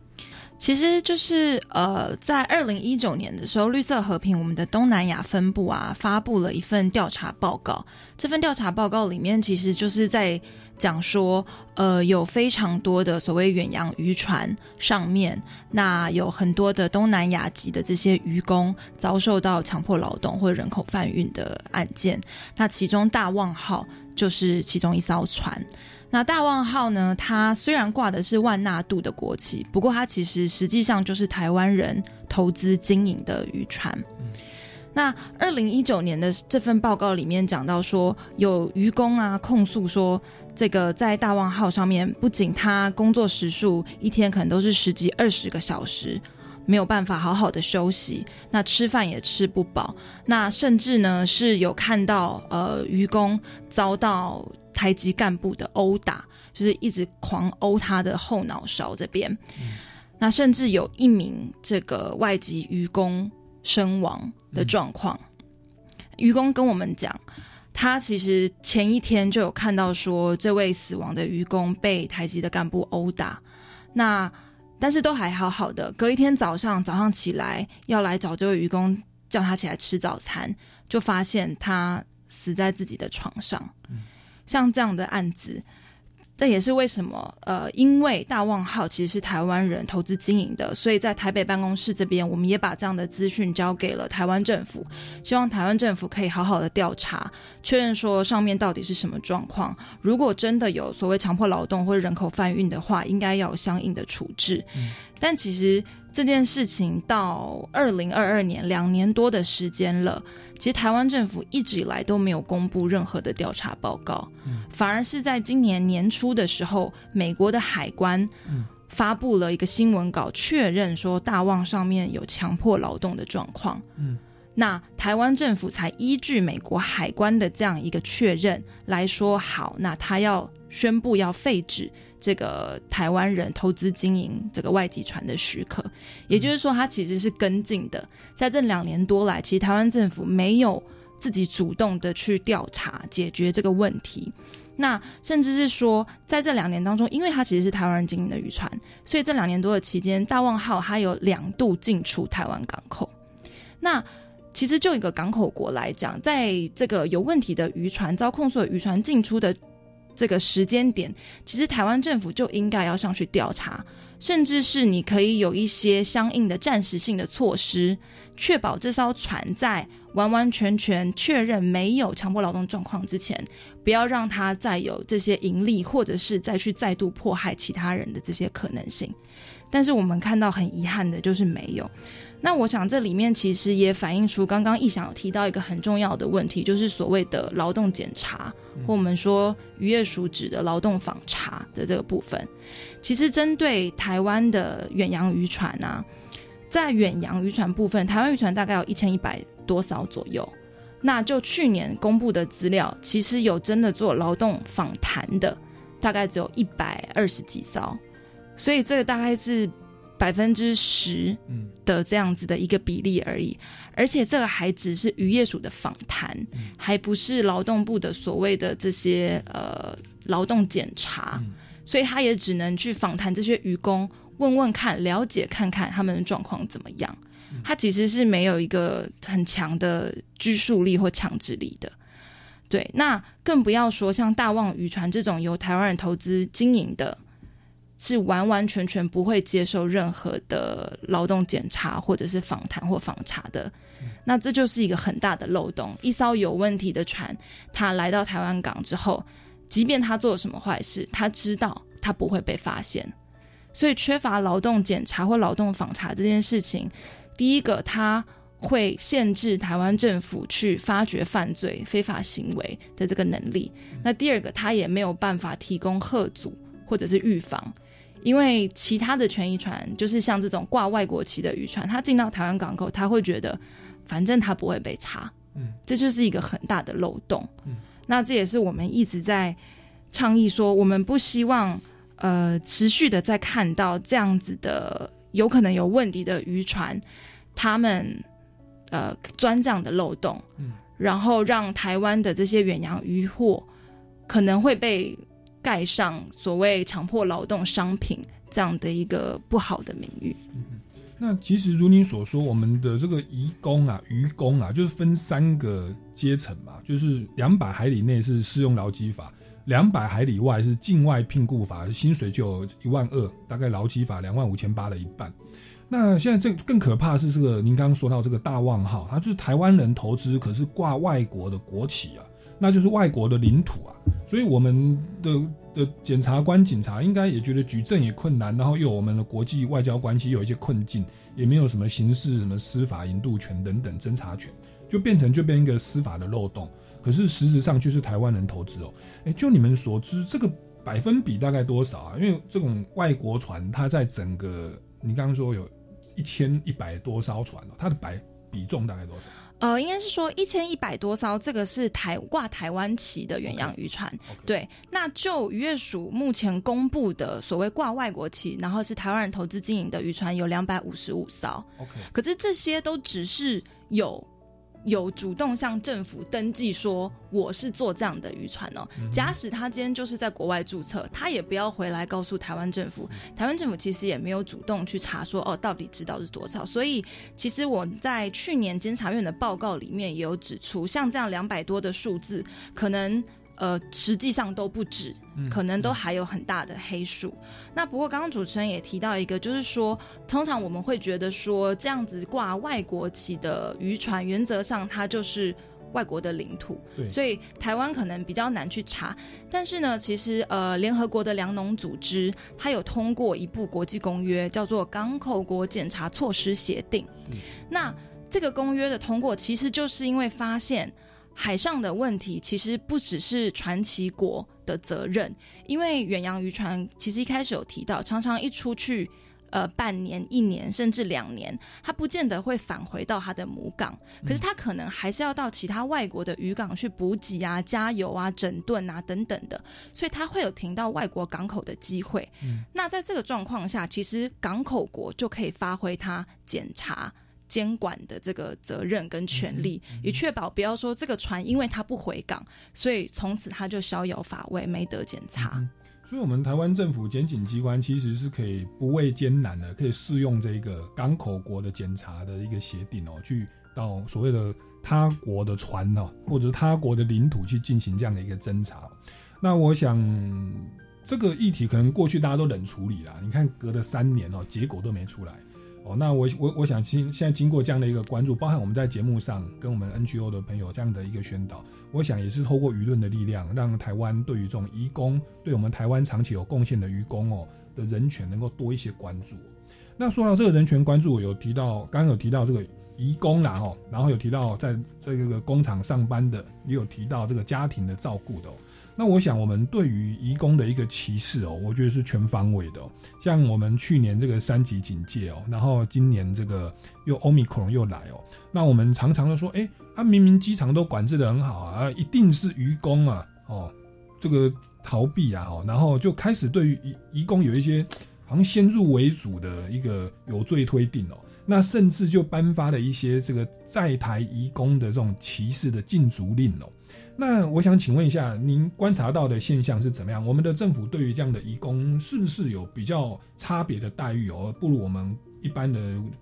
其实就是呃，在二零一九年的时候，绿色和平我们的东南亚分部啊，发布了一份调查报告。这份调查报告里面，其实就是在讲说，呃，有非常多的所谓远洋渔船上面，那有很多的东南亚籍的这些渔工遭受到强迫劳动或人口贩运的案件。那其中大旺号就是其中一艘船。那大望号呢？它虽然挂的是万纳度的国旗，不过它其实实际上就是台湾人投资经营的渔船。那二零一九年的这份报告里面讲到说，有渔工啊控诉说，这个在大望号上面，不仅他工作时数一天可能都是十几二十个小时。没有办法好好的休息，那吃饭也吃不饱，那甚至呢是有看到呃渔工遭到台籍干部的殴打，就是一直狂殴他的后脑勺这边。那甚至有一名这个外籍渔工身亡的状况。渔工跟我们讲，他其实前一天就有看到说，这位死亡的渔工被台籍的干部殴打。那但是都还好好的。隔一天早上，早上起来要来找这位渔工，叫他起来吃早餐，就发现他死在自己的床上。像这样的案子。这也是为什么，呃，因为大旺号其实是台湾人投资经营的，所以在台北办公室这边，我们也把这样的资讯交给了台湾政府，希望台湾政府可以好好的调查，确认说上面到底是什么状况。如果真的有所谓强迫劳动或者人口贩运的话，应该要有相应的处置。但其实这件事情到二零二二年两年多的时间了。其实台湾政府一直以来都没有公布任何的调查报告，反而是在今年年初的时候，美国的海关发布了一个新闻稿，确认说大旺上面有强迫劳动的状况。嗯，那台湾政府才依据美国海关的这样一个确认来说，好，那他要宣布要废止。这个台湾人投资经营这个外籍船的许可，也就是说，它其实是跟进的。在这两年多来，其实台湾政府没有自己主动的去调查解决这个问题。那甚至是说，在这两年当中，因为它其实是台湾人经营的渔船，所以这两年多的期间，大旺号它有两度进出台湾港口。那其实就一个港口国来讲，在这个有问题的渔船遭控诉的渔船进出的。这个时间点，其实台湾政府就应该要上去调查，甚至是你可以有一些相应的暂时性的措施，确保这艘船在完完全全确认没有强迫劳动状况之前，不要让它再有这些盈利，或者是再去再度迫害其他人的这些可能性。但是我们看到很遗憾的就是没有。那我想这里面其实也反映出刚刚易想有提到一个很重要的问题，就是所谓的劳动检查，或我们说渔业署指的劳动访查的这个部分。其实针对台湾的远洋渔船啊，在远洋渔船部分，台湾渔船大概有一千一百多艘左右。那就去年公布的资料，其实有真的做劳动访谈的，大概只有一百二十几艘。所以这个大概是。百分之十的这样子的一个比例而已，而且这个还只是渔业署的访谈，还不是劳动部的所谓的这些呃劳动检查，所以他也只能去访谈这些渔工，问问看，了解看看他们的状况怎么样。他其实是没有一个很强的拘束力或强制力的。对，那更不要说像大望渔船这种由台湾人投资经营的。是完完全全不会接受任何的劳动检查，或者是访谈或访查的，那这就是一个很大的漏洞。一艘有问题的船，他来到台湾港之后，即便他做了什么坏事，他知道他不会被发现。所以缺乏劳动检查或劳动访查这件事情，第一个，他会限制台湾政府去发掘犯罪、非法行为的这个能力。那第二个，他也没有办法提供贺阻或者是预防。因为其他的权益船，就是像这种挂外国旗的渔船，它进到台湾港口，他会觉得，反正它不会被查，嗯，这就是一个很大的漏洞。嗯，那这也是我们一直在倡议说，我们不希望呃持续的在看到这样子的有可能有问题的渔船，他们呃钻这样的漏洞，嗯，然后让台湾的这些远洋渔获可能会被。盖上所谓强迫劳动商品这样的一个不好的名誉。嗯，那其实如您所说，我们的这个渔工啊，渔工啊，就是分三个阶层嘛，就是两百海里内是适用劳基法，两百海里外是境外聘雇法，薪水就一万二，大概劳基法两万五千八的一半。那现在这更可怕是这个，您刚刚说到这个大旺号，它就是台湾人投资，可是挂外国的国企啊。那就是外国的领土啊，所以我们的的检察官、警察应该也觉得举证也困难，然后又我们的国际外交关系有一些困境，也没有什么刑事、什么司法引渡权等等侦查权，就变成就变一个司法的漏洞。可是实质上却是台湾人投资哦，哎，就你们所知，这个百分比大概多少啊？因为这种外国船，它在整个你刚刚说有一千一百多艘船哦，它的百比重大概多少？呃，应该是说一千一百多艘，这个是台挂台湾旗的远洋渔船。对，那就渔业署目前公布的所谓挂外国旗，然后是台湾人投资经营的渔船有两百五十五艘。OK，可是这些都只是有。有主动向政府登记说我是做这样的渔船哦。假使他今天就是在国外注册，他也不要回来告诉台湾政府。台湾政府其实也没有主动去查说哦，到底知道是多少。所以其实我在去年监察院的报告里面也有指出，像这样两百多的数字，可能。呃，实际上都不止，可能都还有很大的黑数。那不过刚刚主持人也提到一个，就是说，通常我们会觉得说，这样子挂外国旗的渔船，原则上它就是外国的领土，所以台湾可能比较难去查。但是呢，其实呃，联合国的粮农组织它有通过一部国际公约，叫做《港口国检查措施协定》。那这个公约的通过，其实就是因为发现。海上的问题其实不只是传奇国的责任，因为远洋渔船其实一开始有提到，常常一出去，呃，半年、一年甚至两年，它不见得会返回到它的母港，可是它可能还是要到其他外国的渔港去补给啊、加油啊、整顿啊等等的，所以它会有停到外国港口的机会。那在这个状况下，其实港口国就可以发挥它检查。监管的这个责任跟权利，以确保不要说这个船因为它不回港，所以从此它就逍遥法外，没得检查。所以，我们台湾政府检警机关其实是可以不畏艰难的，可以适用这个港口国的检查的一个协定哦，去到所谓的他国的船哦，或者他国的领土去进行这样的一个侦查。那我想，这个议题可能过去大家都冷处理了，你看隔了三年哦，结果都没出来。哦，那我我我想经现在经过这样的一个关注，包含我们在节目上跟我们 NGO 的朋友这样的一个宣导，我想也是透过舆论的力量，让台湾对于这种移工，对我们台湾长期有贡献的移工哦的人权能够多一些关注。那说到这个人权关注，我有提到刚刚有提到这个移工啦哦，然后有提到在这个工厂上班的，也有提到这个家庭的照顾的。那我想，我们对于移工的一个歧视哦，我觉得是全方位的哦。像我们去年这个三级警戒哦，然后今年这个又欧米克戎又来哦，那我们常常都说，哎，啊明明机场都管制的很好啊，一定是渔工啊，哦，这个逃避啊，哦，然后就开始对于移移工有一些好像先入为主的一个有罪推定哦，那甚至就颁发了一些这个在台移工的这种歧视的禁足令哦。那我想请问一下，您观察到的现象是怎么样？我们的政府对于这样的移工是不是有比较差别的待遇哦，不如我们一般的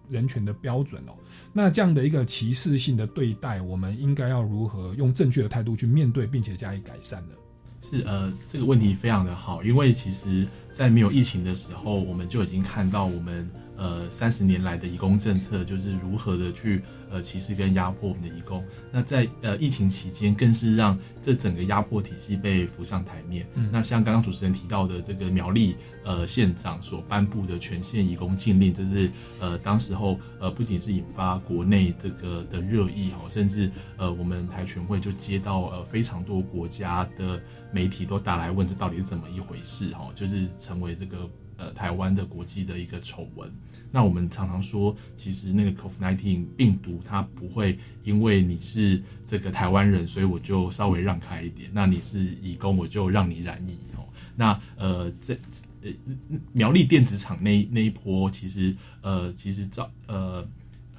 人权的标准哦？那这样的一个歧视性的对待，我们应该要如何用正确的态度去面对，并且加以改善呢？是呃，这个问题非常的好，因为其实在没有疫情的时候，我们就已经看到我们呃三十年来的移工政策就是如何的去。呃，歧视跟压迫我们的移工，那在呃疫情期间，更是让这整个压迫体系被浮上台面。那像刚刚主持人提到的这个苗栗呃县长所颁布的全县移工禁令，这是呃当时候呃不仅是引发国内这个的热议哦，甚至呃我们台全会就接到呃非常多国家的媒体都打来问这到底是怎么一回事哈，就是成为这个呃台湾的国际的一个丑闻。那我们常常说，其实那个 COVID-19 病毒它不会因为你是这个台湾人，所以我就稍微让开一点；那你是义工，我就让你染疫哦。那呃，这呃苗栗电子厂那那一波，其实呃其实早呃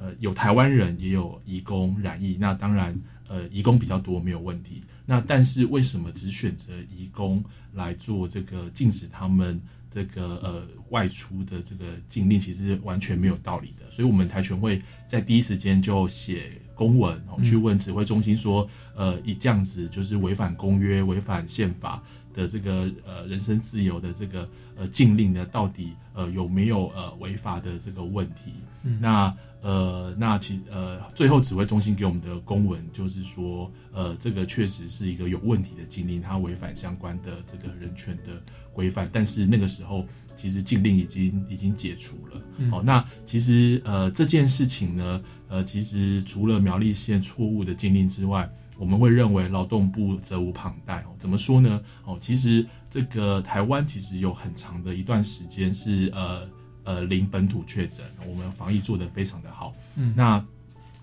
呃有台湾人也有义工染疫，那当然呃义工比较多没有问题。那但是为什么只选择义工来做这个禁止他们？这个呃外出的这个禁令其实完全没有道理的，所以我们台全会在第一时间就写公文去问指挥中心说，呃，以这样子就是违反公约、违反宪法的这个呃人身自由的这个呃禁令呢，到底呃有没有呃违法的这个问题？那呃那其呃最后指挥中心给我们的公文就是说，呃这个确实是一个有问题的禁令，它违反相关的这个人权的。规范，但是那个时候其实禁令已经已经解除了。哦，那其实呃这件事情呢，呃其实除了苗栗县错误的禁令之外，我们会认为劳动部责无旁贷。哦，怎么说呢？哦，其实这个台湾其实有很长的一段时间是呃呃零本土确诊，我们防疫做得非常的好。嗯，那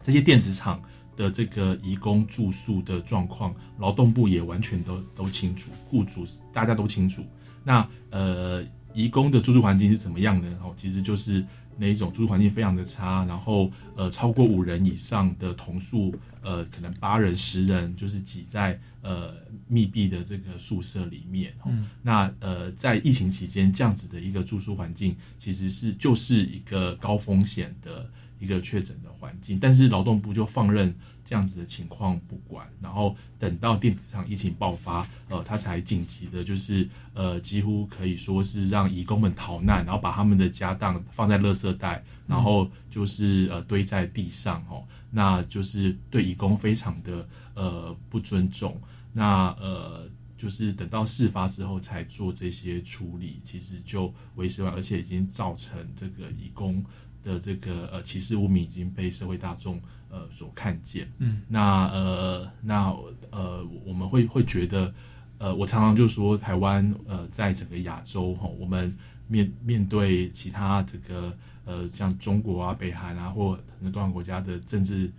这些电子厂的这个移工住宿的状况，劳动部也完全都都清楚，雇主大家都清楚。那呃，移工的住宿环境是怎么样呢？哦，其实就是那一种住宿环境非常的差，然后呃，超过五人以上的同宿，呃，可能八人、十人，就是挤在呃密闭的这个宿舍里面。嗯那呃，在疫情期间，这样子的一个住宿环境，其实是就是一个高风险的一个确诊的环境，但是劳动部就放任这样子的情况不管，然后等到电子厂疫情爆发，呃，他才紧急的，就是呃，几乎可以说是让移工们逃难，然后把他们的家当放在垃圾袋，然后就是呃堆在地上哦，那就是对移工非常的呃不尊重，那呃。就是等到事发之后才做这些处理，其实就为时晚，而且已经造成这个移工的这个呃歧视污名已经被社会大众呃所看见。嗯那呃那呃我们会会觉得，呃我常常就说台湾呃在整个亚洲哈，我们面面对其他这个呃像中国啊、北韩啊或很多东南亚国家的政治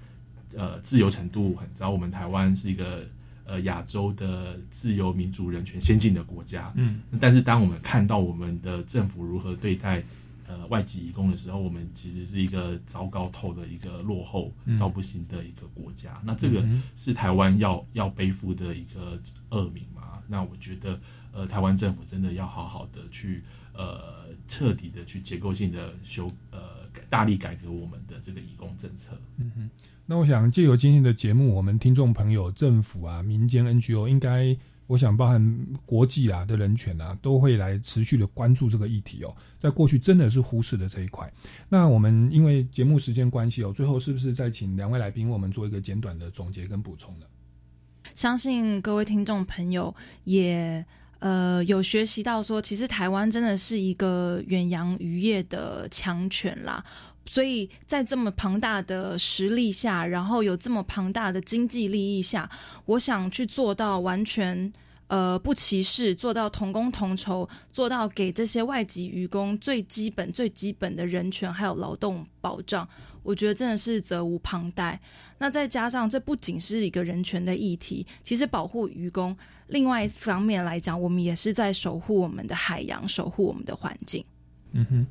呃自由程度很高，我们台湾是一个。呃，亚洲的自由、民主、人权先进的国家，嗯，但是当我们看到我们的政府如何对待呃外籍移工的时候，我们其实是一个糟糕透的一个落后嗯到不行的一个国家。那这个嗯是台湾要要背负的一个恶名嘛？那我觉得，呃，台湾政府真的要好好的去呃彻底的去结构性的修呃大力改革我们的这个移工政策。嗯哼，那我想借由今天的节目，我们听众朋友、政府啊、民间 NGO 应该，我想包含国际啊的人权啊，都会来持续的关注这个议题哦。在过去真的是忽视了这一块。那我们因为节目时间关系哦，最后是不是再请两位来宾为我们做一个简短的总结跟补充呢？相信各位听众朋友也呃有学习到说，其实台湾真的是一个远洋渔业的强权啦。所以在这么庞大的实力下，然后有这么庞大的经济利益下，我想去做到完全呃不歧视，做到同工同酬，做到给这些外籍渔工最基本、最基本的人权还有劳动保障，我觉得真的是责无旁贷。那再加上这不仅是一个人权的议题，其实保护渔工，另外一方面来讲，我们也是在守护我们的海洋，守护我们的环境。嗯哼，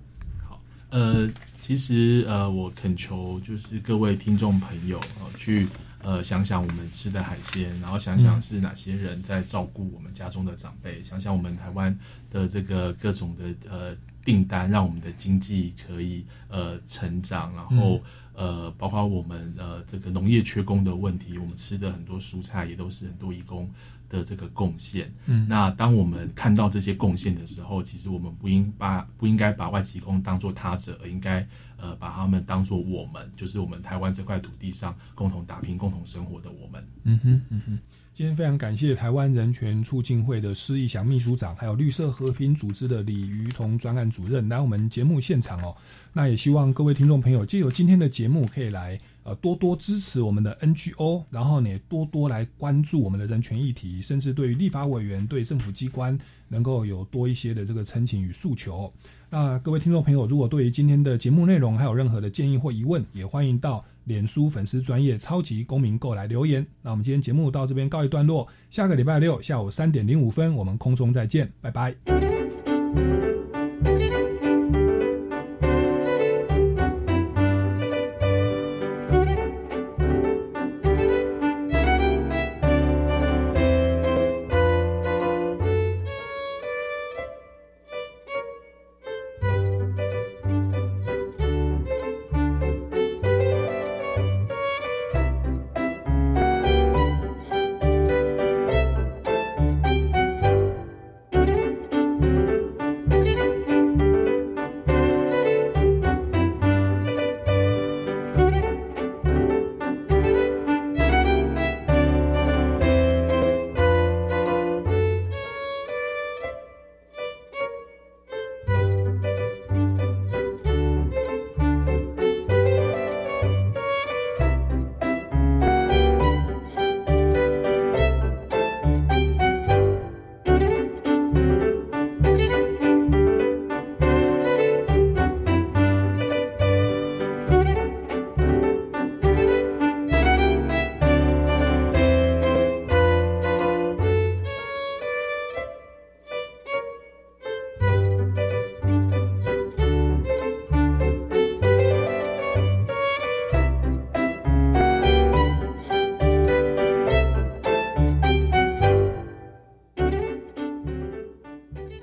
呃，其实呃，我恳求就是各位听众朋友呃，去呃想想我们吃的海鲜，然后想想是哪些人在照顾我们家中的长辈，想想我们台湾的这个各种的呃订单，让我们的经济可以呃成长，然后。呃，包括我们呃这个农业缺工的问题，我们吃的很多蔬菜也都是很多义工的这个贡献。嗯那当我们看到这些贡献的时候，其实我们不应把不应该把外籍工当做他者，而应该呃把他们当做我们，就是我们台湾这块土地上共同打拼、共同生活的我们。嗯哼，嗯哼。今天非常感谢台湾人权促进会的施义祥秘书长，还有绿色和平组织的李瑜彤专案主任来我们节目现场哦。那也希望各位听众朋友借由今天的节目，可以来呃多多支持我们的 NGO，然后呢多多来关注我们的人权议题，甚至对于立法委员、对政府机关能够有多一些的这个陈情与诉求。那各位听众朋友，如果对于今天的节目内容还有任何的建议或疑问，也欢迎到脸书粉丝专业超级公民购来留言。那我们今天节目到这边告一段落，下个礼拜六下午三点零五分，我们空中再见，拜拜。